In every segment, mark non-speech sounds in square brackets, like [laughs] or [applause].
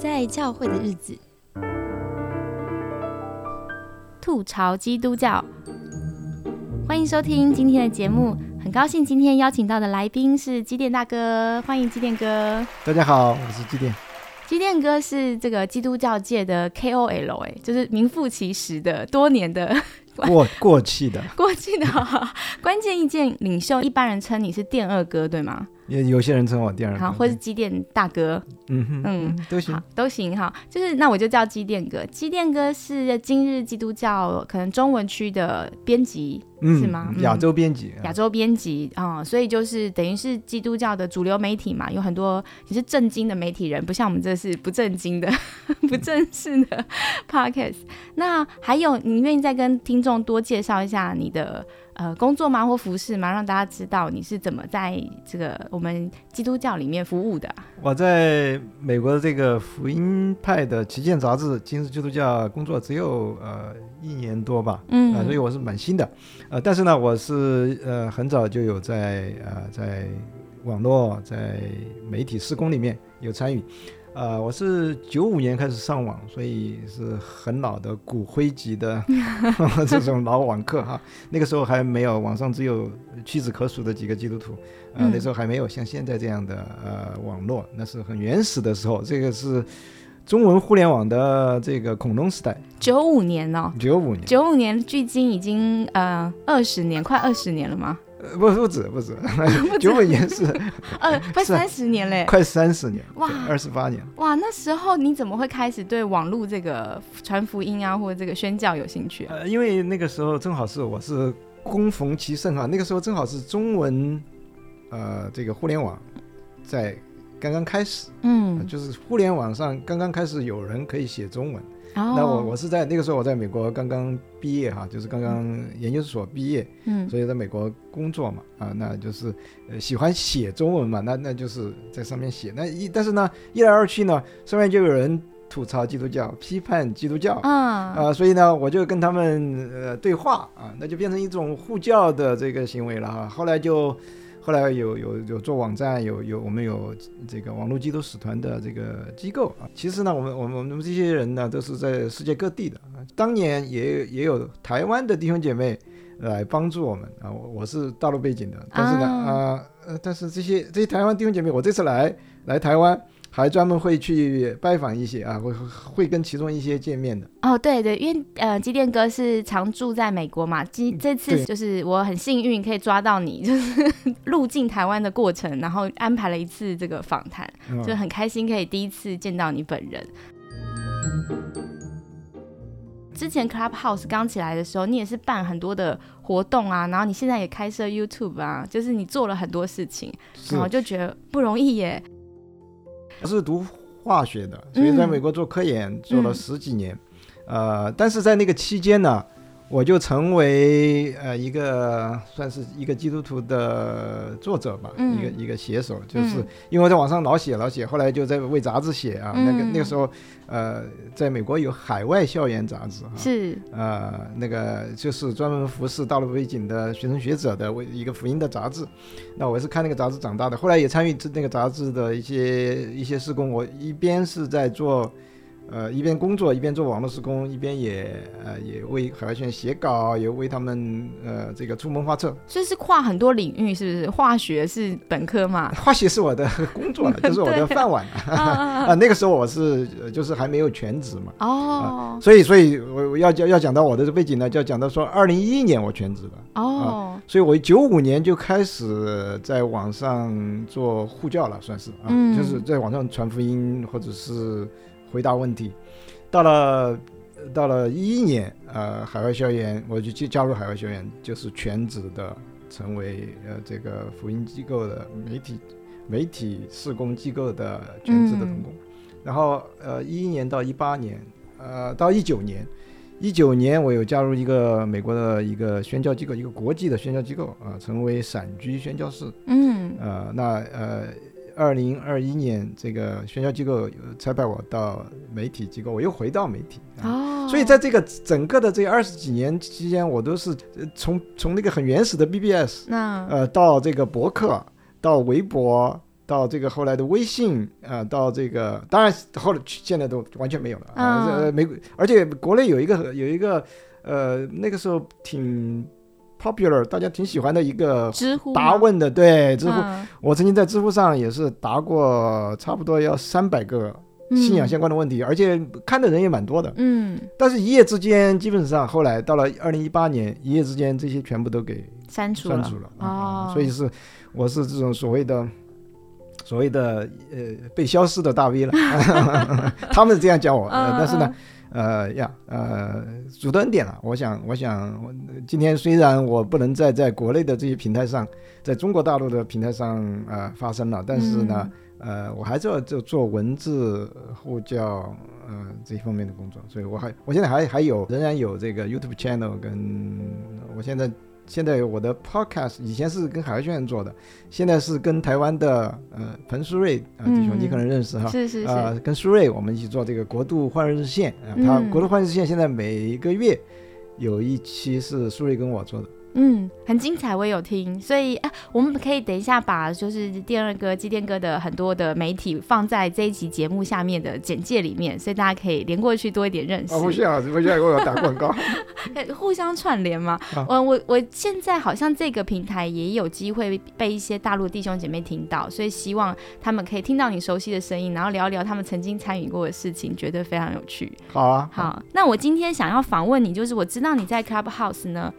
在教会的日子，吐槽基督教。欢迎收听今天的节目，很高兴今天邀请到的来宾是基电大哥，欢迎基电哥。大家好，我是基电。基电哥是这个基督教界的 KOL，哎，就是名副其实的多年的过过气的 [laughs] 过气的关键意见领袖，一般人称你是电二哥，对吗？也有些人称我电二哥，好，或是机电大哥，嗯哼，嗯，都行，都行哈。就是那我就叫机电哥。机电哥是今日基督教可能中文区的编辑，是吗？亚洲编辑，亚洲编辑啊，所以就是等于是基督教的主流媒体嘛，有很多你是正经的媒体人，不像我们这是不正经的、[laughs] 不正式的 [laughs] podcast。那还有，你愿意再跟听众多介绍一下你的？呃，工作吗或服饰吗？让大家知道你是怎么在这个我们基督教里面服务的。我在美国的这个福音派的旗舰杂志《今日基督教》工作只有呃一年多吧，嗯，所以我是蛮新的。呃，但是呢，我是呃很早就有在呃在网络在媒体施工里面有参与。呃，我是九五年开始上网，所以是很老的骨灰级的 [laughs] 这种老网课哈。那个时候还没有网上只有屈指可数的几个基督徒，呃，那时候还没有像现在这样的呃网络，那是很原始的时候。这个是中文互联网的这个恐龙时代。九五年哦，九五年，九五年距今已经呃二十年，快二十年了吗？不不止 [laughs] 不止，九五 [laughs] [laughs] 年是呃快三十年嘞，快三十年哇，二十八年哇。那时候你怎么会开始对网络这个传福音啊，或者这个宣教有兴趣？呃，因为那个时候正好是我是恭逢其盛啊，那个时候正好是中文呃这个互联网在刚刚开始，嗯，就是互联网上刚刚开始有人可以写中文。那我我是在那个时候我在美国刚刚毕业哈，就是刚刚研究所毕业，嗯，所以在美国工作嘛，啊，那就是呃喜欢写中文嘛，那那就是在上面写，那一但是呢一来二去呢，上面就有人吐槽基督教，批判基督教，啊。啊，所以呢我就跟他们呃对话啊，那就变成一种互教的这个行为了哈，后来就。后来有有有做网站，有有我们有这个网络基督使团的这个机构啊。其实呢，我们我们我们这些人呢，都是在世界各地的。当年也也有台湾的弟兄姐妹来帮助我们啊。我我是大陆背景的，但是呢啊呃，但是这些这些台湾弟兄姐妹，我这次来来台湾。还专门会去拜访一些啊，会会跟其中一些见面的。哦，对对，因为呃，机电哥是常住在美国嘛，今这次就是我很幸运可以抓到你，就是 [laughs] 入境台湾的过程，然后安排了一次这个访谈，就很开心可以第一次见到你本人。之前 Clubhouse 刚起来的时候，你也是办很多的活动啊，然后你现在也开设 YouTube 啊，就是你做了很多事情，然后就觉得不容易耶。我是读化学的，所以在美国做科研做了十几年，呃，但是在那个期间呢。我就成为呃一个算是一个基督徒的作者吧，一个一个写手，就是因为我在网上老写老写，后来就在为杂志写啊。那个那个时候，呃，在美国有海外校园杂志哈，是呃那个就是专门服侍大陆背景的学生学者的为一个福音的杂志。那我是看那个杂志长大的，后来也参与那个杂志的一些一些施工。我一边是在做。呃，一边工作一边做网络施工，一边也呃也为海外学院写稿，也为他们呃这个出谋划策。所以是跨很多领域，是不是？化学是本科嘛？[laughs] 化学是我的 [laughs] 工作，[laughs] 就是我的饭碗啊。那个时候我是就是还没有全职嘛。哦。所以所以我要讲要讲到我的背景呢，就要讲到说，二零一一年我全职的。哦。所以我九五年就开始在网上做护教了，算是啊，就是在网上传福音或者是。回答问题，到了到了一一年，呃，海外校园，我就去加入海外校园，就是全职的，成为呃这个福音机构的媒体媒体施工机构的全职的童工。然后呃一一年到一八年，呃到一九年，一九年我有加入一个美国的一个宣教机构，一个国际的宣教机构啊，成为散居宣教士。嗯，呃那呃。二零二一年，这个宣教机构差派我到媒体机构，我又回到媒体哦。所以在这个整个的这二十几年期间，我都是从从那个很原始的 BBS，那呃到这个博客，到微博，到这个后来的微信啊，到这个当然后来现在都完全没有了啊。呃，美而且国内有一个有一个呃那个时候挺 popular，大家挺喜欢的一个知乎答问的，对知乎，我曾经在知乎上也是答过差不多要三百个。信仰相关的问题，而且看的人也蛮多的。嗯，但是一夜之间，基本上后来到了二零一八年，一夜之间这些全部都给删除删除了啊。所以是我是这种所谓的所谓的呃被消失的大 V 了。[laughs] 他们是这样叫我，但是呢，呃呀呃，主的恩典了。我想我想，今天虽然我不能再在国内的这些平台上，在中国大陆的平台上呃发声了，但是呢。呃，我还是要做做文字呼叫，呃，这一方面的工作，所以我还，我现在还还有，仍然有这个 YouTube channel，跟我现在现在我的 Podcast，以前是跟海外学院做的，现在是跟台湾的呃彭书瑞啊弟兄，你可能认识哈，是是是，啊，跟书瑞我们一起做这个国度换日线啊，他国度换日线现在每个月有一期是书瑞跟我做的。嗯，很精彩，我也有听，所以啊，我们可以等一下把就是电二哥、机电哥的很多的媒体放在这一集节目下面的简介里面，所以大家可以连过去多一点认识。[laughs] 不需要，不需要给我打广告，互相串联吗？我我我现在好像这个平台也有机会被一些大陆弟兄姐妹听到，所以希望他们可以听到你熟悉的声音，然后聊一聊他们曾经参与过的事情，觉得非常有趣。好啊，好，那我今天想要访问你，就是我知道你在 Clubhouse 呢。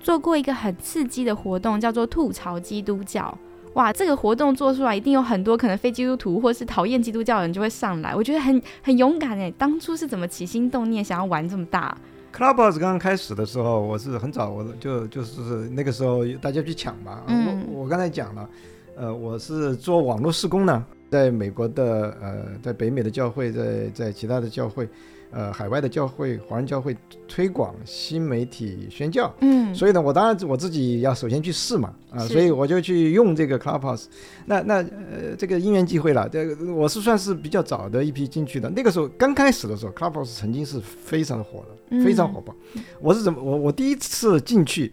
做过一个很刺激的活动，叫做吐槽基督教。哇，这个活动做出来，一定有很多可能非基督徒或是讨厌基督教的人就会上来。我觉得很很勇敢哎，当初是怎么起心动念想要玩这么大？Clubhouse 刚刚开始的时候，我是很早，我就就是那个时候大家去抢嘛。嗯，我我刚才讲了，呃，我是做网络施工呢，在美国的呃，在北美的教会，在在其他的教会。呃，海外的教会，华人教会推广新媒体宣教，嗯，所以呢，我当然我自己要首先去试嘛，啊，所以我就去用这个 Clubhouse，那那呃，这个因缘际会了，这个我是算是比较早的一批进去的，那个时候刚开始的时候，Clubhouse 曾经是非常的火的，非常火爆。我是怎么我我第一次进去，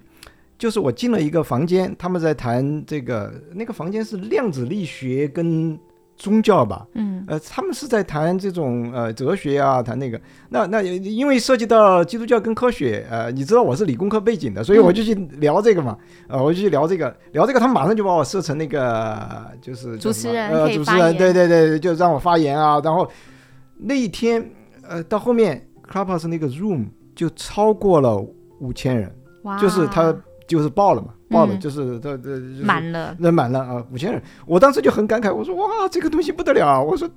就是我进了一个房间，他们在谈这个，那个房间是量子力学跟。宗教吧，嗯，呃，他们是在谈这种呃哲学啊，谈那个，那那因为涉及到基督教跟科学，呃，你知道我是理工科背景的，所以我就去聊这个嘛，呃，我就去聊这个，聊这个，他们马上就把我设成那个就是主持人，呃，主持人，对对对，就让我发言啊，然后那一天，呃，到后面 Clubhouse 那个 Room 就超过了五千人，就是他。就是爆了嘛，爆了，就是这这满了，人满了啊，五千人。我当时就很感慨，我说哇，这个东西不得了。我说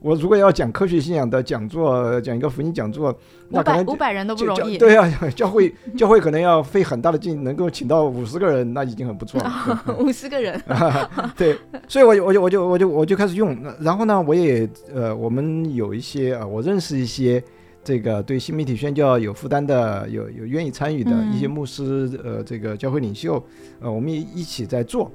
我如果要讲科学信仰的讲座，讲一个福音讲座，那可能五百人都不容易。对啊，教会教会可能要费很大的劲，能够请到五十个人，那已经很不错了。[laughs] 五十个人，[laughs] 对，所以我就我就我就我就我就开始用。然后呢，我也呃，我们有一些啊，我认识一些。这个对新媒体宣教有负担的、有有愿意参与的一些牧师，呃，这个教会领袖，呃，我们一一起在做。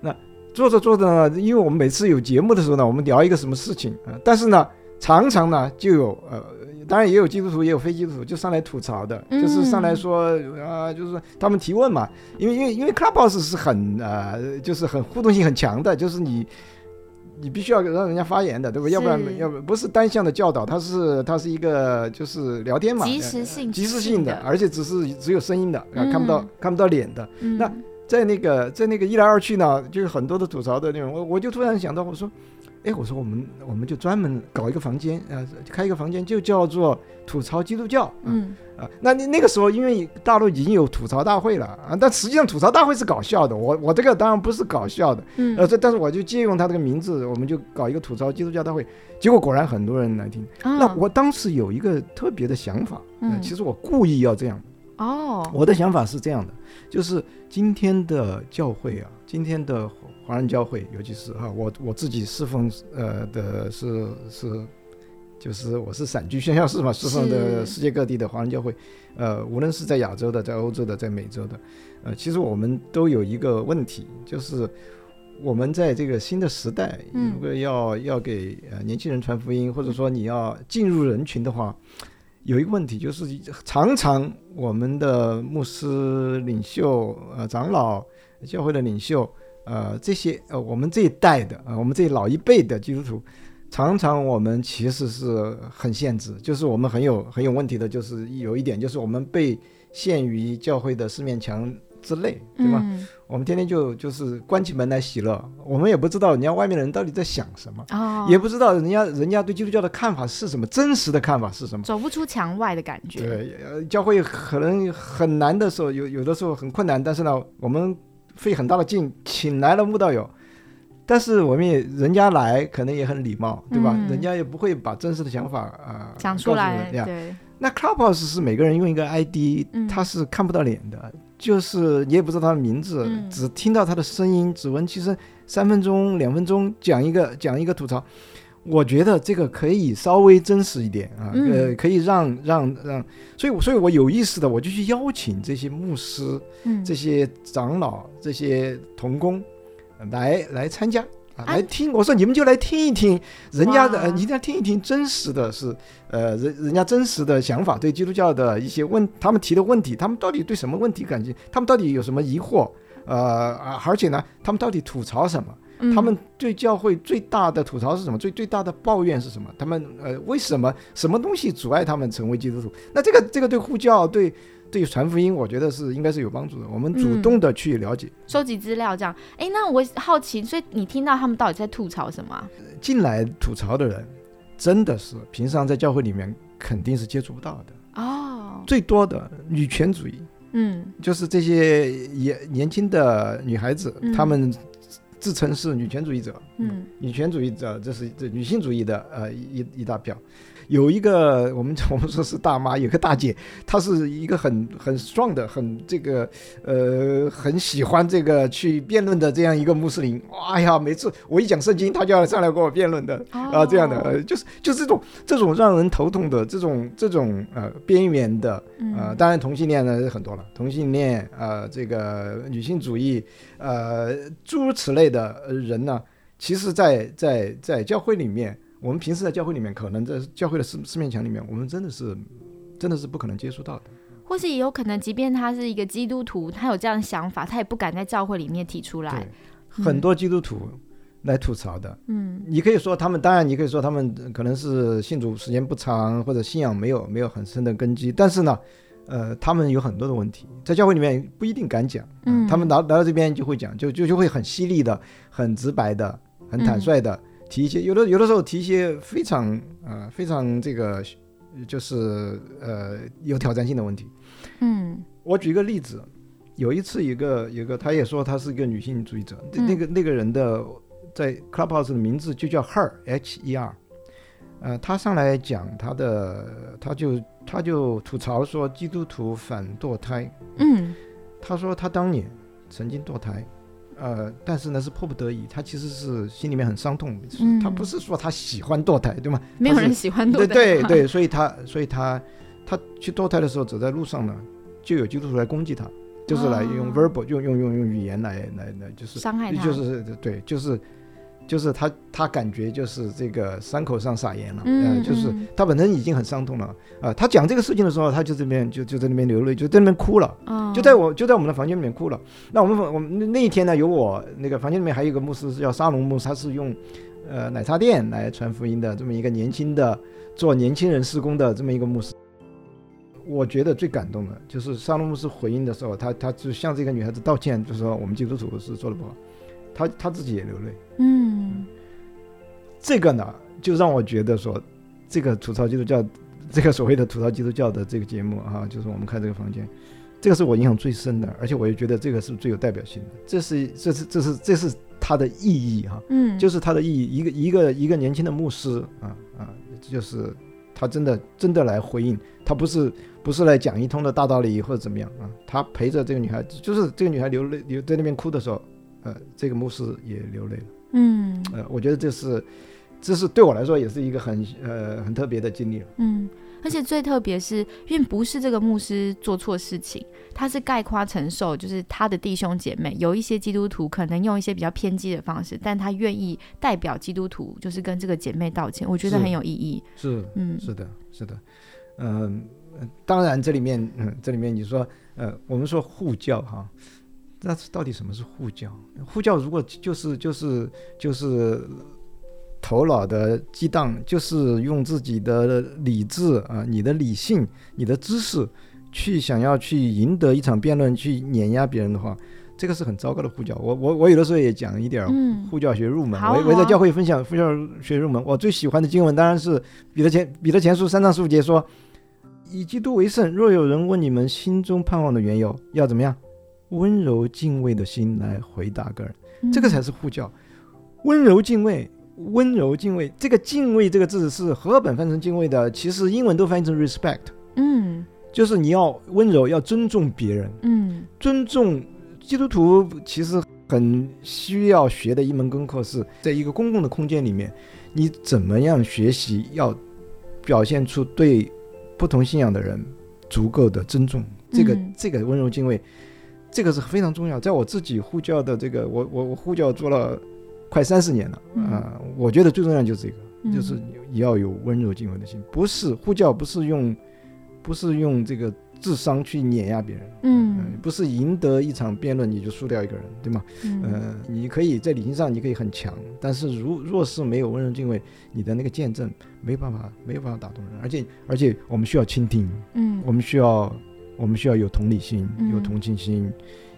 那做着做着呢，因为我们每次有节目的时候呢，我们聊一个什么事情啊，但是呢，常常呢就有呃，当然也有基督徒，也有非基督徒，就上来吐槽的，就是上来说啊，就是他们提问嘛，因为因为因为 Clubhouse 是很呃，就是很互动性很强的，就是你。你必须要让人家发言的，对吧？要不然要不不是单向的教导，它是它是一个就是聊天嘛，及时性即时性的，而且只是只有声音的，啊，看不到看不到脸的。那在那个在那个一来二去呢，就是很多的吐槽的内容。我我就突然想到，我说。哎，我说我们我们就专门搞一个房间，呃，开一个房间就叫做吐槽基督教，嗯啊，那那那个时候因为大陆已经有吐槽大会了啊，但实际上吐槽大会是搞笑的，我我这个当然不是搞笑的，嗯，呃，这但是我就借用他这个名字，我们就搞一个吐槽基督教大会，结果果然很多人来听。那我当时有一个特别的想法，嗯，其实我故意要这样，哦，我的想法是这样的，就是今天的教会啊，今天的。华人教会，尤其是哈，我我自己侍奉呃的是是，就是我是散居宣教士嘛，侍奉的世界各地的华人教会，呃，无论是在亚洲的，在欧洲的，在美洲的，呃，其实我们都有一个问题，就是我们在这个新的时代，如果要要给呃年轻人传福音，或者说你要进入人群的话，有一个问题就是常常我们的牧师领袖呃长老教会的领袖。呃，这些呃，我们这一代的呃，我们这老一辈的基督徒，常常我们其实是很限制，就是我们很有很有问题的，就是有一点，就是我们被限于教会的四面墙之内，对吗？我们天天就就是关起门来喜乐，我们也不知道人家外面的人到底在想什么，哦，也不知道人家人家对基督教的看法是什么，真实的看法是什么，走不出墙外的感觉。对，教会可能很难的时候，有有的时候很困难，但是呢，我们。费很大的劲请来了慕道友，但是我们也人家来可能也很礼貌，对吧？人家也不会把真实的想法啊讲出来。对，那 Clubhouse 是每个人用一个 ID，他是看不到脸的，就是你也不知道他的名字，只听到他的声音，只闻其声，三分钟、两分钟讲一个讲一个吐槽。我觉得这个可以稍微真实一点啊，呃，可以让让让，所以所以我有意识的我就去邀请这些牧师、这些长老、这些童工来来参加啊，来听。我说你们就来听一听人家的，你一定要听一听真实的是，呃，人人家真实的想法，对基督教的一些问，他们提的问题，他们到底对什么问题感兴趣？他们到底有什么疑惑？呃，而且呢，他们到底吐槽什么？他们对教会最大的吐槽是什么？最最大的抱怨是什么？他们呃，为什么什么东西阻碍他们成为基督徒？那这个这个对呼叫对对传福音，我觉得是应该是有帮助的。我们主动的去了解、收集资料，这样。哎，那我好奇，所以你听到他们到底在吐槽什么？进来吐槽的人，真的是平常在教会里面肯定是接触不到的哦。最多的女权主义，嗯，就是这些年年轻的女孩子，她们。自称是女权主义者，嗯，女权主义者，这是这女性主义的呃一一大票。有一个我们 [laughs] 我们说是大妈，有个大姐，她是一个很很 strong 的，很这个呃很喜欢这个去辩论的这样一个穆斯林。哎呀，每次我一讲圣经，她就要上来跟我辩论的啊，这样的呃就是就是这种这种让人头痛的这种这种呃边缘的呃，当然同性恋呢很多了，同性恋呃这个女性主义呃诸如此类的人呢，其实，在在在教会里面。我们平时在教会里面，可能在教会的四四面墙里面，我们真的是，真的是不可能接触到的。或是也有可能，即便他是一个基督徒，他有这样的想法，他也不敢在教会里面提出来。很多基督徒来吐槽的，嗯，你可以说他们，当然你可以说他们可能是信主时间不长，或者信仰没有没有很深的根基。但是呢，呃，他们有很多的问题，在教会里面不一定敢讲。嗯，他们来来到这边就会讲，就就就会很犀利的、很直白的、很坦率的。提一些有的有的时候提一些非常呃非常这个就是呃有挑战性的问题，嗯，我举一个例子，有一次一个有个他也说他是一个女性主义者，那个那个人的在 Clubhouse 的名字就叫 Her H E R，呃，他上来讲他的他就他就吐槽说基督徒反堕胎，嗯，他说他当年曾经堕胎。呃，但是呢，是迫不得已，他其实是心里面很伤痛。嗯，他不是说他喜欢堕胎，对吗？没有人喜欢堕胎。对对 [laughs] 对，所以他所以他他去堕胎的时候，走在路上呢，就有基督徒来攻击他，就是来用 verbal，用用用用语言来来来，就是伤害他，就是对，就是。就是他，他感觉就是这个伤口上撒盐了，嗯，就是他本身已经很伤痛了啊。他讲这个事情的时候，他就这边就就在那边流泪，就在那边哭了，就在我就在我们的房间里面哭了。那我们我们那一天呢，有我那个房间里面还有一个牧师是叫沙龙牧师，他是用呃奶茶店来传福音的这么一个年轻的做年轻人施工的这么一个牧师。我觉得最感动的就是沙龙牧师回应的时候，他他就向这个女孩子道歉，就说我们基督徒是做的不好。他他自己也流泪，嗯，这个呢，就让我觉得说，这个吐槽基督教，[laughs] 这个所谓的吐槽基督教的这个节目啊，就是我们看这个房间，这个是我印象最深的，而且我也觉得这个是最有代表性的，这是这是这是这是它的意义哈，嗯，就是它的意义，一个一个一个年轻的牧师啊啊，就是他真的真的来回应，他不是不是来讲一通的大道理或者怎么样啊，他陪着这个女孩子，就是这个女孩流泪流在那边哭的时候。呃，这个牧师也流泪了。嗯，呃，我觉得这是，这是对我来说也是一个很呃很特别的经历了。嗯，而且最特别是，因为不是这个牧师做错事情，他是概括承受，就是他的弟兄姐妹有一些基督徒可能用一些比较偏激的方式，但他愿意代表基督徒，就是跟这个姐妹道歉，我觉得很有意义。是，嗯，是的，是的，嗯，当然这里面，嗯，[laughs] 这里面你说，呃，我们说护教哈。那到底什么是护教？护教如果就是就是就是头脑的激荡，就是用自己的理智啊，你的理性、你的知识去想要去赢得一场辩论，去碾压别人的话，这个是很糟糕的护教。我我我有的时候也讲一点护教学入门，我我在教会分享护教学入门。我最喜欢的经文当然是彼得前彼得前书三章十五节说：“以基督为圣，若有人问你们心中盼望的缘由，要怎么样？”温柔敬畏的心来回答个人，这个才是护教。温柔敬畏，温柔敬畏。这个敬畏这个字是和本翻成敬畏的，其实英文都翻译成 respect。嗯，就是你要温柔，要尊重别人。嗯，尊重基督徒其实很需要学的一门功课是在一个公共的空间里面，你怎么样学习要表现出对不同信仰的人足够的尊重。这个这个温柔敬畏。这个是非常重要，在我自己呼叫的这个，我我我呼叫做了快三十年了啊，我觉得最重要就是这个，就是要有温柔敬畏的心，不是呼叫不是用，不是用这个智商去碾压别人，嗯，不是赢得一场辩论你就输掉一个人，对吗？嗯，你可以在理性上你可以很强，但是如若是没有温柔敬畏，你的那个见证没办法没有办法打动人，而且而且我们需要倾听，嗯，我们需要。我们需要有同理心，有同情心，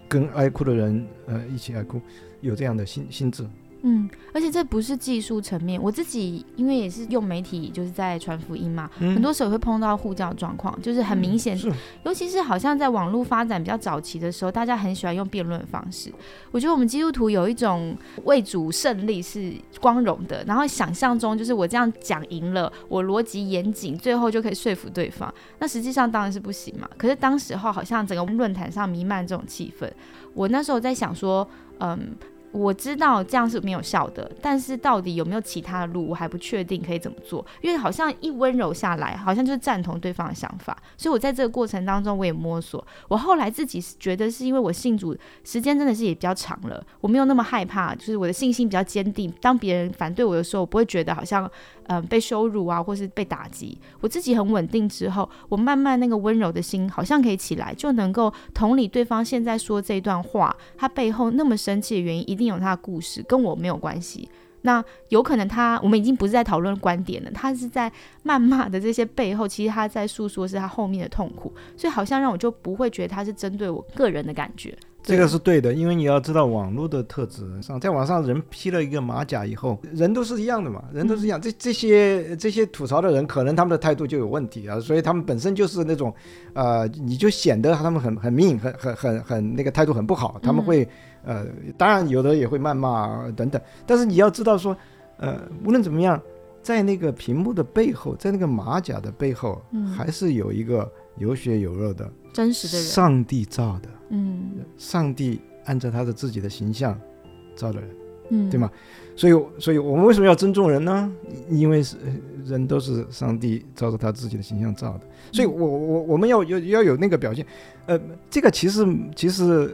跟爱哭的人呃一起爱哭，有这样的心心智。嗯，而且这不是技术层面，我自己因为也是用媒体，就是在传福音嘛，很多时候会碰到护教状况，就是很明显，尤其是好像在网络发展比较早期的时候，大家很喜欢用辩论方式。我觉得我们基督徒有一种为主胜利是光荣的，然后想象中就是我这样讲赢了，我逻辑严谨，最后就可以说服对方。那实际上当然是不行嘛。可是当时候好像整个论坛上弥漫这种气氛，我那时候在想说，嗯。我知道这样是没有效的，但是到底有没有其他的路，我还不确定可以怎么做。因为好像一温柔下来，好像就是赞同对方的想法，所以我在这个过程当中我也摸索。我后来自己觉得是因为我信主时间真的是也比较长了，我没有那么害怕，就是我的信心比较坚定。当别人反对我的时候，我不会觉得好像嗯被羞辱啊，或是被打击。我自己很稳定之后，我慢慢那个温柔的心好像可以起来，就能够同理对方现在说这段话，他背后那么生气的原因。一一定有他的故事，跟我没有关系。那有可能他，我们已经不是在讨论观点了，他是在谩骂的这些背后，其实他在诉说是他后面的痛苦，所以好像让我就不会觉得他是针对我个人的感觉。这个是对的，因为你要知道网络的特质。上，在网上人披了一个马甲以后，人都是一样的嘛，人都是一样。这这些这些吐槽的人，可能他们的态度就有问题啊，所以他们本身就是那种，呃，你就显得他们很很命，很很很很那个态度很不好。他们会，呃，当然有的也会谩骂等等，但是你要知道说，呃，无论怎么样，在那个屏幕的背后，在那个马甲的背后，还是有一个有血有肉的真实的人，上帝造的。嗯，上帝按照他的自己的形象造的人，嗯，对吗？所以，所以我们为什么要尊重人呢？因为是人都是上帝照着他自己的形象造的，所以我我我们要要要有那个表现。呃，这个其实其实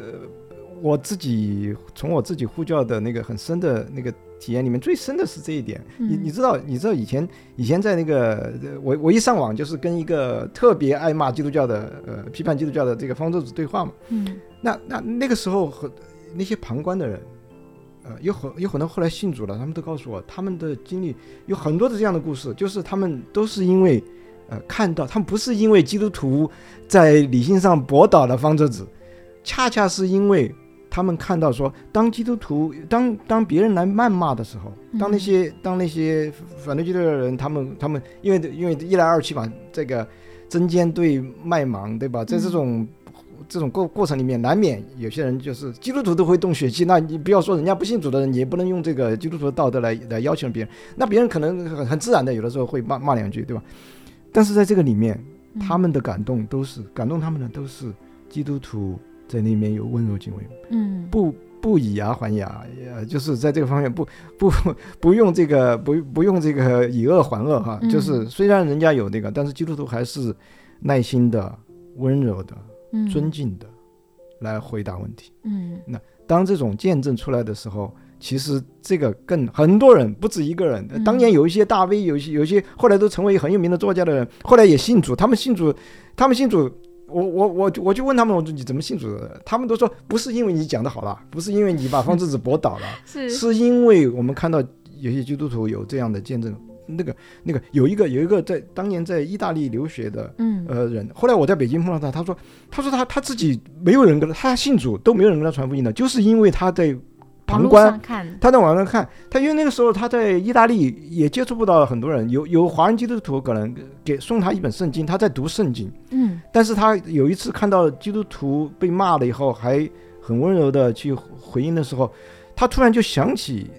我自己从我自己呼叫的那个很深的那个。体验里面最深的是这一点，你你知道你知道以前以前在那个我我一上网就是跟一个特别爱骂基督教的呃批判基督教的这个方舟子对话嘛，嗯，那那那个时候和那些旁观的人，呃有很有很多后来信主了，他们都告诉我他们的经历有很多的这样的故事，就是他们都是因为呃看到他们不是因为基督徒在理性上驳倒了方舟子，恰恰是因为。他们看到说，当基督徒当当别人来谩骂的时候，当那些当那些反对基督教的人，他们他们因为因为一来二去嘛，这个针尖对麦芒，对吧？在这种这种过过程里面，难免有些人就是基督徒都会动血气。那你不要说人家不信主的人，你也不能用这个基督徒的道德来来要求别人。那别人可能很很自然的，有的时候会骂骂两句，对吧？但是在这个里面，他们的感动都是感动他们的都是基督徒。在那边有温柔敬畏，嗯，不不以牙还牙，呃，就是在这个方面不不 [laughs] 不用这个不不用这个以恶还恶哈，就是虽然人家有那个，但是基督徒还是耐心的、温柔的、尊敬的来回答问题。嗯，那当这种见证出来的时候，其实这个更很多人不止一个人，当年有一些大 V，有些有一些后来都成为很有名的作家的人，后来也信主，他们信主，他们信主。我我我我就问他们，我说你怎么信主的？他们都说不是因为你讲的好了，不是因为你把方志子驳倒了，[laughs] 是是因为我们看到有些基督徒有这样的见证。那个那个有一个有一个在当年在意大利留学的嗯呃人，后来我在北京碰到他，他说他说他他自己没有人跟他他信主都没有人跟他传福音的，就是因为他在。旁观，他在网上看，他因为那个时候他在意大利也接触不到很多人，有有华人基督徒可能给送他一本圣经，他在读圣经，嗯，但是他有一次看到基督徒被骂了以后，还很温柔的去回应的时候，他突然就想起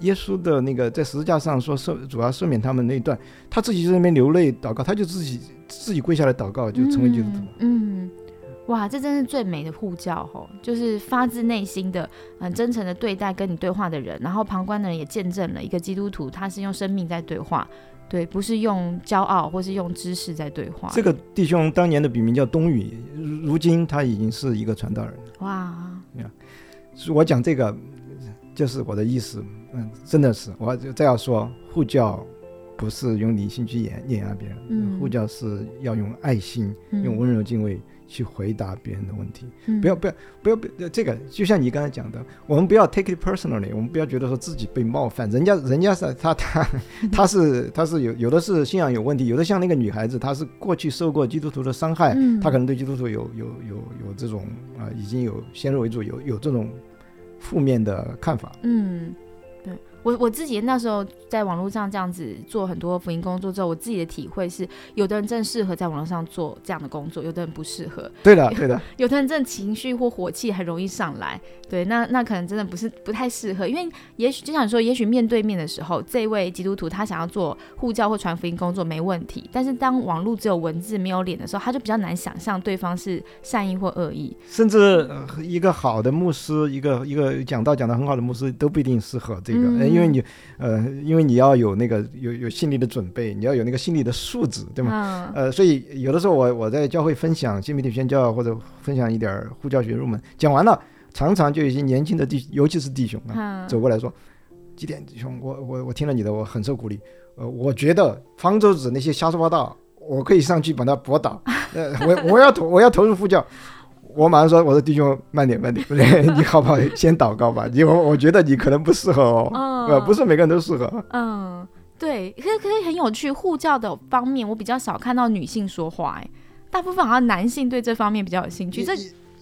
耶稣的那个在十字架上说赦主要赦免他们那一段，他自己在那边流泪祷告，他就自己自己跪下来祷告，就成为基督徒，嗯。哇，这真是最美的护教吼，就是发自内心的、很真诚的对待跟你对话的人，然后旁观的人也见证了一个基督徒，他是用生命在对话，对，不是用骄傲或是用知识在对话。这个弟兄当年的笔名叫东宇，如今他已经是一个传道人。哇，我讲这个就是我的意思，嗯，真的是，我再要说护教不是用理性去碾碾压别人，嗯护教是要用爱心、用温柔敬畏。去回答别人的问题，不要不要不要不这个，就像你刚才讲的，我们不要 take it personally，我们不要觉得说自己被冒犯，人家人家是他他 [laughs] 他是他是有有的是信仰有问题，有的像那个女孩子，她是过去受过基督徒的伤害，她可能对基督徒有有有有这种啊，已经有先入为主，有有这种负面的看法。嗯。我我自己那时候在网络上这样子做很多福音工作之后，我自己的体会是，有的人正适合在网络上做这样的工作，有的人不适合。对的，对的。[laughs] 有的人正情绪或火气很容易上来，对，那那可能真的不是不太适合，因为也许就像说，也许面对面的时候，这位基督徒他想要做护教或传福音工作没问题，但是当网络只有文字没有脸的时候，他就比较难想象对方是善意或恶意。甚至一个好的牧师，一个一个讲道讲的很好的牧师都不一定适合这个。因为你，呃，因为你要有那个有有心理的准备，你要有那个心理的素质，对吗？呃，所以有的时候我我在教会分享新媒体宣教或者分享一点护教学入门，讲完了，常常就有一些年轻的弟，尤其是弟兄啊，走过来说，几点弟兄，我我我听了你的，我很受鼓励。呃，我觉得方舟子那些瞎说八道，我可以上去把他驳倒。呃，我我要投我要投入呼教。我马上说：“我说弟兄，慢点，慢点，[laughs] 你好不好？先祷告吧，因为我觉得你可能不适合哦，呃，不是每个人都适合。嗯，对，可可以很有趣。护教的方面，我比较少看到女性说话，哎，大部分好像男性对这方面比较有兴趣。这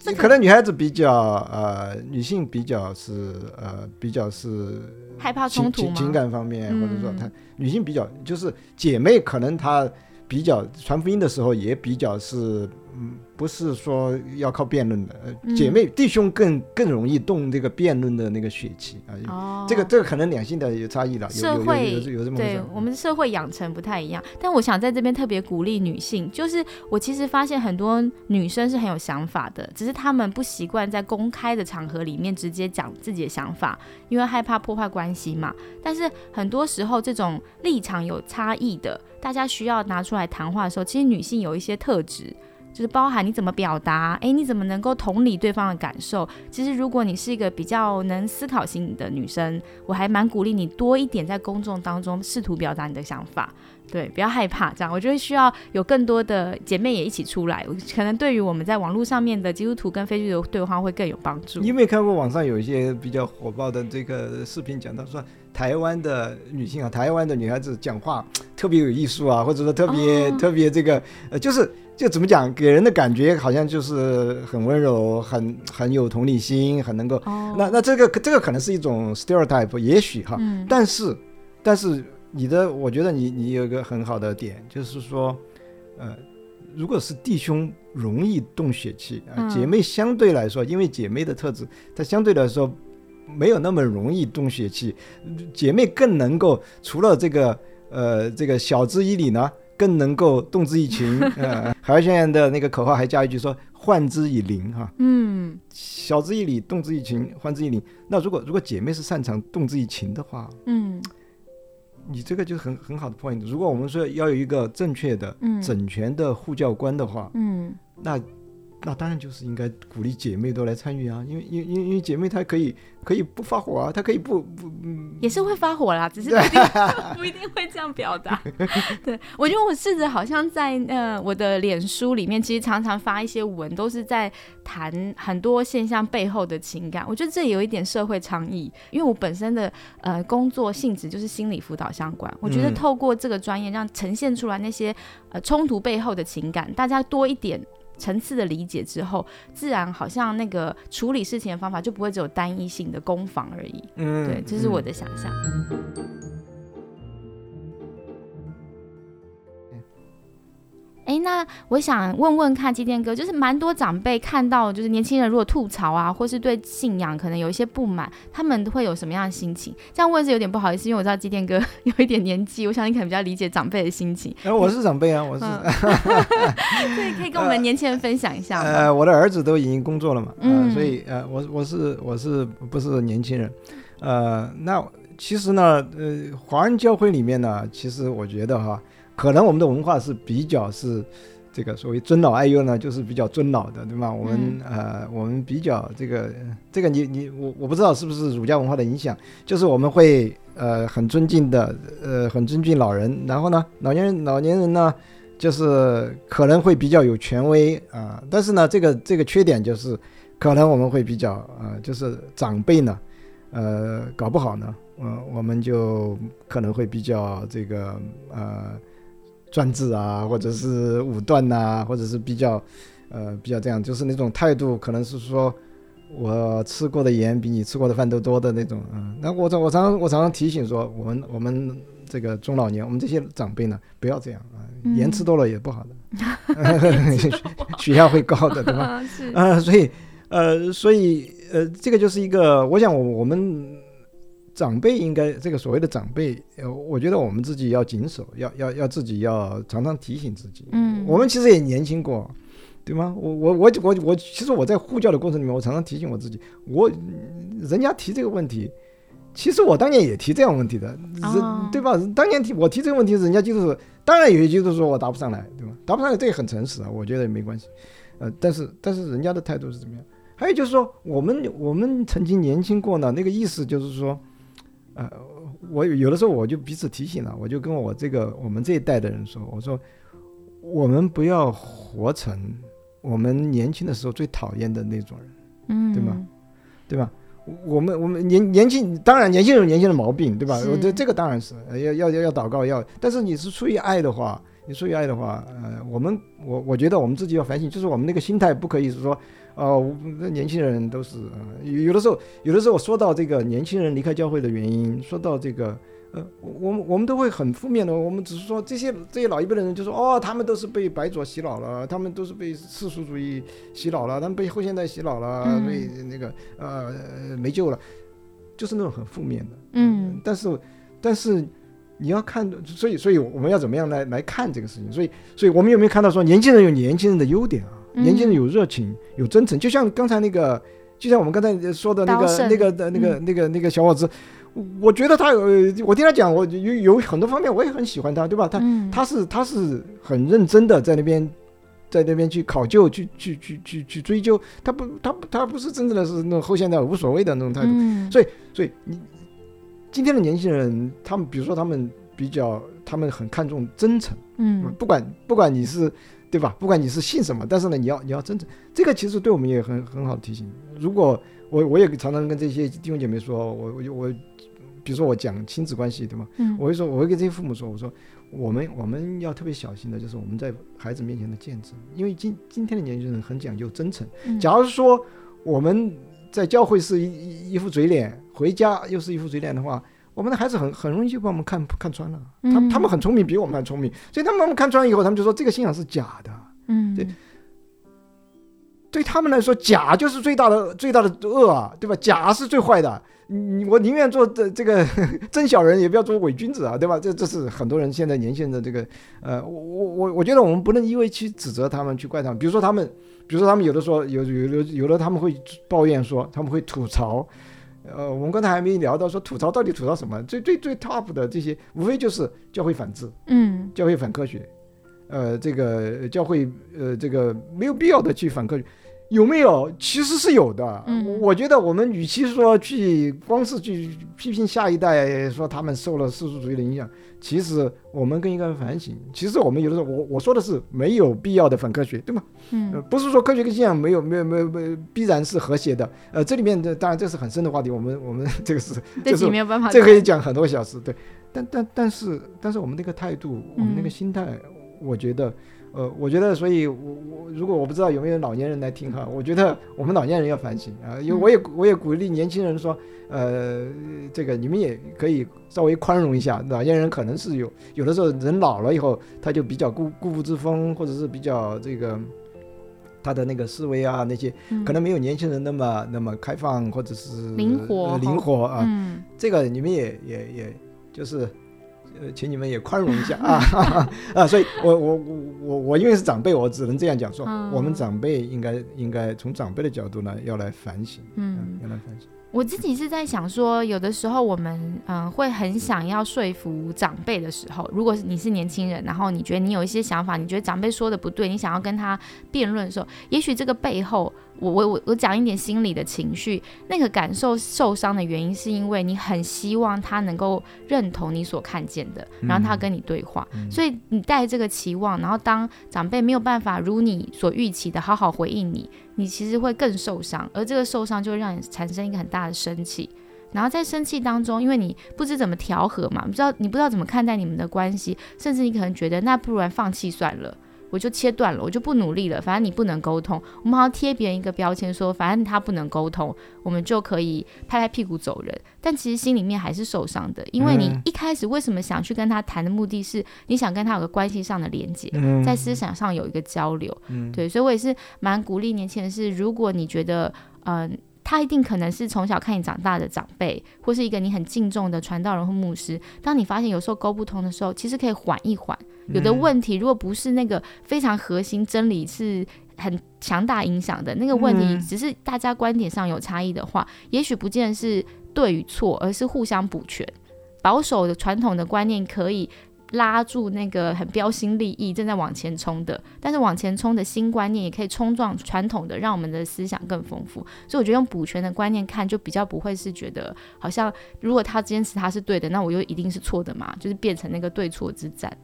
这可能女孩子比较呃，女性比较是呃，比较是害怕冲突情感方面，或者说她女性比较就是姐妹，可能她比较传福音的时候也比较是嗯。”不是说要靠辩论的，姐妹弟兄更更容易动这个辩论的那个血气啊。哦，这个这个可能两性的有差异了。社会对我们社会养成不太一样，但我想在这边特别鼓励女性，就是我其实发现很多女生是很有想法的，只是她们不习惯在公开的场合里面直接讲自己的想法，因为害怕破坏关系嘛。但是很多时候这种立场有差异的，大家需要拿出来谈话的时候，其实女性有一些特质。就是包含你怎么表达，哎，你怎么能够同理对方的感受？其实，如果你是一个比较能思考型的女生，我还蛮鼓励你多一点在公众当中试图表达你的想法。对，不要害怕这样。我觉得需要有更多的姐妹也一起出来，可能对于我们在网络上面的基督徒跟非基督徒对话会更有帮助。你有没有看过网上有一些比较火爆的这个视频，讲到说台湾的女性啊，台湾的女孩子讲话特别有艺术啊，或者说特别特别这个呃，就是。就怎么讲，给人的感觉好像就是很温柔，很很有同理心，很能够。那那这个这个可能是一种 stereotype，也许哈。但是但是你的，我觉得你你有一个很好的点，就是说，呃，如果是弟兄容易动血气啊，姐妹相对来说，因为姐妹的特质，它相对来说没有那么容易动血气，姐妹更能够除了这个呃这个晓之以理呢。更能够动之以情，[laughs] 呃，海现在的那个口号还加一句说“换之以灵”哈，嗯，晓之以理，动之以情，换之以灵。那如果如果姐妹是擅长动之以情的话，嗯，你这个就很很好的 point。如果我们说要有一个正确的、嗯。整全的护教观的话，嗯，那那当然就是应该鼓励姐妹都来参与啊，因为因为因为因为姐妹她可以可以不发火啊，她可以不不也是会发火啦，只是不一定会这样表达。[laughs] 对我觉得我试着好像在呃我的脸书里面，其实常常发一些文，都是在谈很多现象背后的情感。我觉得这有一点社会倡议，因为我本身的呃工作性质就是心理辅导相关，我觉得透过这个专业，让呈现出来那些呃冲突背后的情感，大家多一点。层次的理解之后，自然好像那个处理事情的方法就不会只有单一性的攻防而已。嗯，对，这是我的想象。哎，我想问问看，基天哥，就是蛮多长辈看到，就是年轻人如果吐槽啊，或是对信仰可能有一些不满，他们会有什么样的心情？这样问是有点不好意思，因为我知道基天哥 [laughs] 有一点年纪，我想你可能比较理解长辈的心情。哎，我是长辈啊，我是。[laughs] 对，可以跟我们年轻人分享一下。呃，我的儿子都已经工作了嘛，嗯，所以呃，我我是我是不是年轻人？呃，那其实呢，呃，华人教会里面呢，其实我觉得哈。可能我们的文化是比较是这个所谓尊老爱幼呢，就是比较尊老的，对吗？我们呃，我们比较这个这个你你我我不知道是不是儒家文化的影响，就是我们会呃很尊敬的呃很尊敬老人，然后呢老年人老年人呢就是可能会比较有权威啊，但是呢这个这个缺点就是可能我们会比较呃就是长辈呢呃搞不好呢呃我们就可能会比较这个呃。专制啊，或者是武断呐，或者是比较，呃，比较这样，就是那种态度，可能是说，我吃过的盐比你吃过的饭都多的那种嗯。那我常我常我常常提醒说，我们我们这个中老年，我们这些长辈呢，不要这样啊，盐吃多了也不好的，[laughs] [laughs] 血压会高的，对吧？[laughs] 是啊，所以呃，所以呃，这个就是一个，我想我我们。长辈应该这个所谓的长辈，呃，我觉得我们自己要谨守，要要要自己要常常提醒自己。嗯，我们其实也年轻过，对吗？我我我我我，其实我在呼叫的过程里面，我常常提醒我自己，我人家提这个问题，其实我当年也提这样问题的，人对吧？当年提我提这个问题，人家就是当然有些就是说我答不上来，对吧？答不上来这个很诚实啊，我觉得也没关系。呃，但是但是人家的态度是怎么样？还有就是说，我们我们曾经年轻过呢，那个意思就是说。呃，我有的时候我就彼此提醒了，我就跟我这个我们这一代的人说，我说我们不要活成我们年轻的时候最讨厌的那种人，嗯，对吗？对吧？我们我们年年轻，当然年轻人有年轻的毛病，对吧？我这这个当然是要要要要祷告要，但是你是出于爱的话，你出于爱的话，呃，我们我我觉得我们自己要反省，就是我们那个心态不可以是说。哦，那年轻人都是呃，有有的时候，有的时候说到这个年轻人离开教会的原因，说到这个，呃，我们我们都会很负面的。我们只是说这些这些老一辈的人就说，哦，他们都是被白左洗脑了，他们都是被世俗主义洗脑了，他们被后现代洗脑了，被那个呃没救了，就是那种很负面的。嗯，但是但是你要看，所以所以我们要怎么样来来看这个事情？所以所以我们有没有看到说年轻人有年轻人的优点啊？年轻人有热情，有真诚，就像刚才那个，就像我们刚才说的那个、那个的、那个、那个、那个小伙子，我觉得他有，我听他讲，我有有很多方面我也很喜欢他，对吧？他他是他是很认真的在那边，在那边去考究、去去去去去追究，他不他不他不是真正的是那种后现代无所谓的那种态度。所以所以你今天的年轻人，他们比如说他们比较，他们很看重真诚，嗯，不管不管你是。对吧？不管你是信什么，但是呢，你要你要真诚，这个其实对我们也很很好的提醒。如果我我也常常跟这些弟兄姐妹说，我我我，比如说我讲亲子关系，对吗？嗯，我会说，我会跟这些父母说，我说我们我们要特别小心的，就是我们在孩子面前的见证，因为今今天的年轻人很讲究真诚。假如说我们在教会是一一副嘴脸，回家又是一副嘴脸的话。我们的孩子很很容易就把我们看看穿了，他他们很聪明，比我们还聪明，所以他们看穿以后，他们就说这个信仰是假的。嗯，对，对他们来说，假就是最大的最大的恶啊，对吧？假是最坏的。你我宁愿做这 [laughs] 这个真小人，也不要做伪君子啊，对吧？这这是很多人现在年轻人的这个呃，我我我我觉得我们不能因为去指责他们，去怪他们。比如说他们，比如说他们有的说有有有有的他们会抱怨说，他们会吐槽。呃，我们刚才还没聊到说吐槽到底吐槽什么？最最最 top 的这些，无非就是教会反制，嗯，教会反科学，呃，这个教会呃，这个没有必要的去反科学。有没有？其实是有的。嗯，我觉得我们与其说去光是去批评下一代，说他们受了世俗主义的影响，其实我们更应该反省。其实我们有的时候，我我说的是没有必要的反科学，对吗？嗯，不是说科学跟信仰没有没有没有没有必然是和谐的。呃，这里面的当然这是很深的话题，我们我们 [laughs] 这个是就是没有办法，这可以讲很多小时。对，但但但是但是我们那个态度，我们那个心态，我觉得。呃，我觉得，所以，我我如果我不知道有没有老年人来听哈，我觉得我们老年人要反省啊，因为我也我也鼓励年轻人说，呃，这个你们也可以稍微宽容一下，老年人可能是有有的时候人老了以后，他就比较固固步自封，或者是比较这个他的那个思维啊那些，可能没有年轻人那么那么开放或者是灵活灵活啊，这个你们也也也就是。呃，请你们也宽容一下啊 [laughs] 啊！所以，我我我我我因为是长辈，我只能这样讲说，我们长辈应该应该从长辈的角度呢，要来反省，嗯，要来反省。我自己是在想说，有的时候我们嗯会很想要说服长辈的时候，如果是你是年轻人，然后你觉得你有一些想法，你觉得长辈说的不对，你想要跟他辩论的时候，也许这个背后。我我我我讲一点心理的情绪，那个感受受伤的原因，是因为你很希望他能够认同你所看见的，然后他跟你对话，所以你带这个期望，然后当长辈没有办法如你所预期的好好回应你，你其实会更受伤，而这个受伤就会让你产生一个很大的生气，然后在生气当中，因为你不知怎么调和嘛，不知道你不知道怎么看待你们的关系，甚至你可能觉得那不然放弃算了。我就切断了，我就不努力了。反正你不能沟通，我们好像贴别人一个标签，说反正他不能沟通，我们就可以拍拍屁股走人。但其实心里面还是受伤的，因为你一开始为什么想去跟他谈的目的是你想跟他有个关系上的连接，在思想上有一个交流。对，所以我也是蛮鼓励年轻人，是如果你觉得，嗯。他一定可能是从小看你长大的长辈，或是一个你很敬重的传道人或牧师。当你发现有时候沟不通的时候，其实可以缓一缓。有的问题如果不是那个非常核心真理是很强大影响的那个问题，只是大家观点上有差异的话，也许不见得是对与错，而是互相补全。保守的传统的观念可以。拉住那个很标新立异、正在往前冲的，但是往前冲的新观念也可以冲撞传统的，让我们的思想更丰富。所以我觉得用补全的观念看，就比较不会是觉得好像如果他坚持他是对的，那我又一定是错的嘛，就是变成那个对错之战。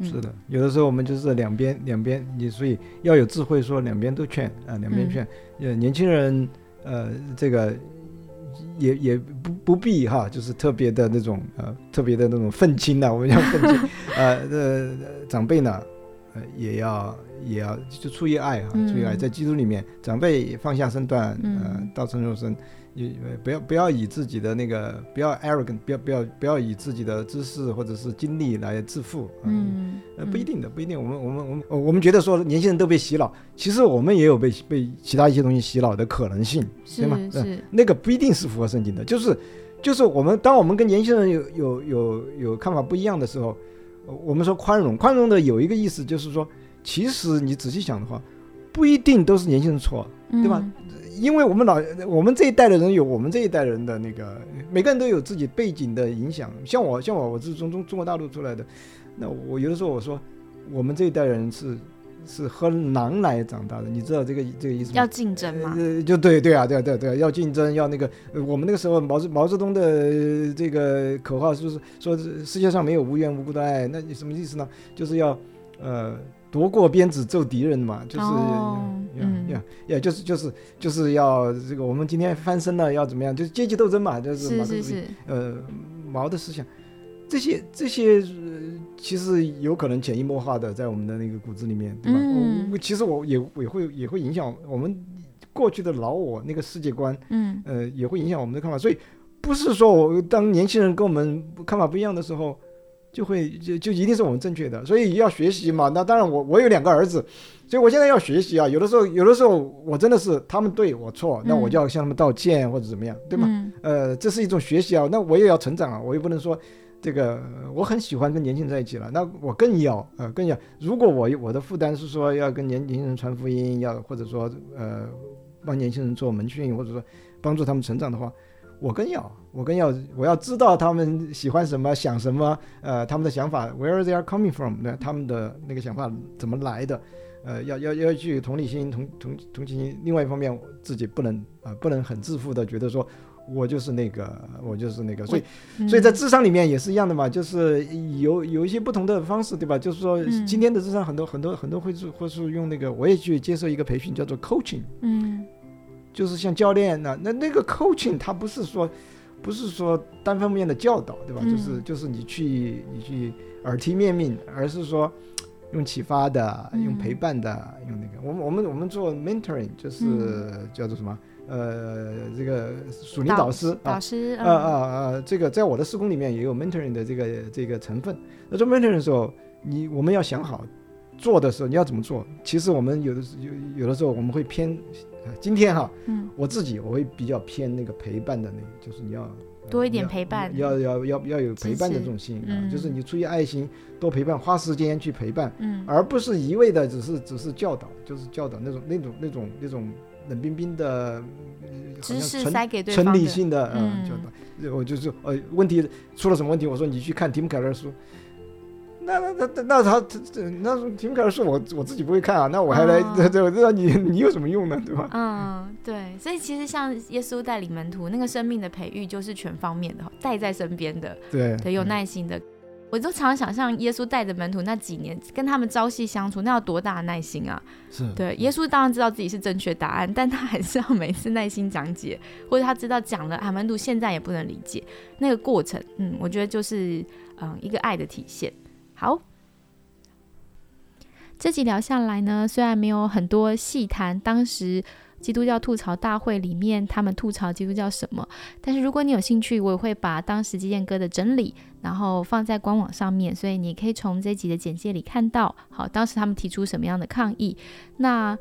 是的，有的时候我们就是两边两边，你所以要有智慧，说两边都劝啊，两边劝。呃，年轻人，呃，这个。也也不不必哈，就是特别的那种呃，特别的那种愤青呐，我们叫愤青，[laughs] 呃呃，长辈呢，呃也要也要就出于爱哈，出于爱，在基督里面，长辈放下身段，呃，道成肉身。你不要不要以自己的那个不要 arrogant，不要不要不要以自己的知识或者是经历来自负。嗯，呃，不一定的，不一定。我们我们我们我们觉得说年轻人都被洗脑，其实我们也有被被其他一些东西洗脑的可能性，对吗？是那个不一定是符合圣经的，就是就是我们当我们跟年轻人有有有有看法不一样的时候，我们说宽容，宽容的有一个意思就是说，其实你仔细想的话，不一定都是年轻人错，对吧？因为我们老我们这一代的人有我们这一代人的那个，每个人都有自己背景的影响。像我，像我，我是从中中国大陆出来的，那我有的时候我说，我们这一代人是是喝狼奶长大的，你知道这个这个意思吗？要竞争吗？呃，就对对啊，对啊对对，要竞争，要那个。我们那个时候毛泽毛泽东的这个口号就是说世界上没有无缘无故的爱，那你什么意思呢？就是要呃。夺过鞭子揍敌人嘛，就是，呀，呀，呀，就是就是就是要这个，我们今天翻身了，要怎么样？就是阶级斗争嘛，就是毛是是，呃，毛的思想，这些这些呃其实有可能潜移默化的在我们的那个骨子里面，对吧？嗯，其实我也也会也会影响我们过去的老我那个世界观，嗯，呃，也会影响我们的看法。所以不是说我当年轻人跟我们看法不一样的时候。就会就就一定是我们正确的，所以要学习嘛。那当然，我我有两个儿子，所以我现在要学习啊。有的时候，有的时候我真的是他们对我错，那我就要向他们道歉或者怎么样，对吗？呃，这是一种学习啊。那我也要成长啊，我也不能说这个我很喜欢跟年轻人在一起了，那我更要呃更要。如果我我的负担是说要跟年轻人传福音，要或者说呃帮年轻人做门训，或者说帮助他们成长的话。我更要，我更要，我要知道他们喜欢什么，想什么，呃，他们的想法，where they are coming from，那他们的那个想法怎么来的？呃，要要要去同理心、同同同情心。另外一方面，自己不能啊，不能很自负的觉得说，我就是那个，我就是那个。所以，所以在智商里面也是一样的嘛，就是有有一些不同的方式，对吧？就是说，今天的智商很多很多很多会是会是用那个，我也去接受一个培训，叫做 coaching，嗯，就是像教练那那那个 coaching，它不是说不是说单方面的教导，对吧？就是就是你去你去耳提面命，而是说。用启发的，用陪伴的，用那个，我们我们我们做 mentoring 就是叫做什么？呃，这个属灵导师，导师，啊啊啊，这个在我的施工里面也有 mentoring 的这个这个成分。那做 mentoring 的时候，你我们要想好做的时候你要怎么做。其实我们有的有有的时候我们会偏，今天哈，嗯，我自己我会比较偏那个陪伴的那个，就是你要。多一点陪伴，要要要要有陪伴的这种心啊，就是你出于爱心多陪伴，花时间去陪伴，嗯，而不是一味的只是只是教导，就是教导那种那种那种那种冷冰冰的知识塞给对方纯理性的嗯教导，我就是呃问题出了什么问题，我说你去看提姆凯勒书。那那那那他这这那提姆凯勒书我我自己不会看啊，那我还来这这这你 [laughs] 你有什么用呢？对吧？嗯，对，所以其实像耶稣带领门徒那个生命的培育，就是全方面的，带在身边的，对，对，有耐心的。我就常常想象耶稣带着门徒那几年，跟他们朝夕相处，那要多大的耐心啊！是对，耶稣当然知道自己是正确答案，但他还是要每次耐心讲解，或者他知道讲了，啊门徒现在也不能理解那个过程。嗯，我觉得就是嗯一个爱的体现。好，这集聊下来呢，虽然没有很多细谈当时基督教吐槽大会里面他们吐槽基督教什么，但是如果你有兴趣，我也会把当时基建哥的整理，然后放在官网上面，所以你可以从这集的简介里看到，好，当时他们提出什么样的抗议，那。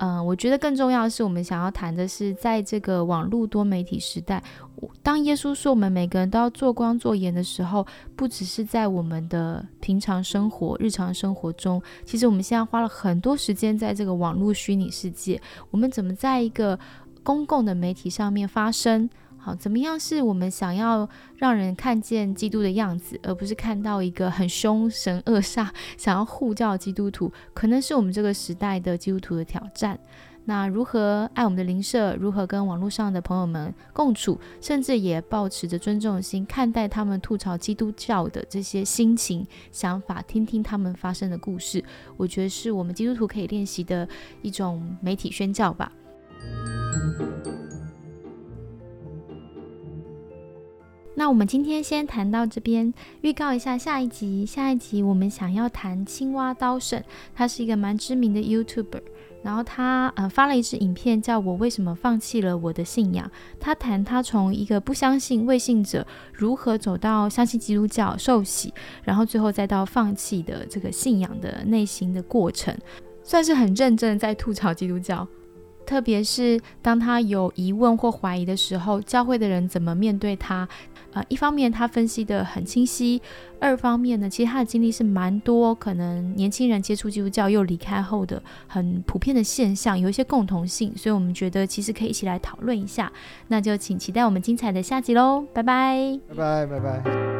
嗯，我觉得更重要的是，我们想要谈的是，在这个网络多媒体时代，当耶稣说我们每个人都要做光做盐的时候，不只是在我们的平常生活、日常生活中，其实我们现在花了很多时间在这个网络虚拟世界，我们怎么在一个公共的媒体上面发声？怎么样是我们想要让人看见基督的样子，而不是看到一个很凶神恶煞、想要护教基督徒？可能是我们这个时代的基督徒的挑战。那如何爱我们的邻舍？如何跟网络上的朋友们共处？甚至也保持着尊重心看待他们吐槽基督教的这些心情、想法，听听他们发生的故事。我觉得是我们基督徒可以练习的一种媒体宣教吧。那我们今天先谈到这边，预告一下下一集。下一集我们想要谈青蛙刀圣，他是一个蛮知名的 YouTuber，然后他呃发了一支影片，叫我为什么放弃了我的信仰。他谈他从一个不相信未信者，如何走到相信基督教受洗，然后最后再到放弃的这个信仰的内心的过程，算是很认真的在吐槽基督教。特别是当他有疑问或怀疑的时候，教会的人怎么面对他？一方面他分析的很清晰，二方面呢，其实他的经历是蛮多，可能年轻人接触基督教又离开后的很普遍的现象，有一些共同性，所以我们觉得其实可以一起来讨论一下。那就请期待我们精彩的下集喽，拜拜，拜拜，拜拜。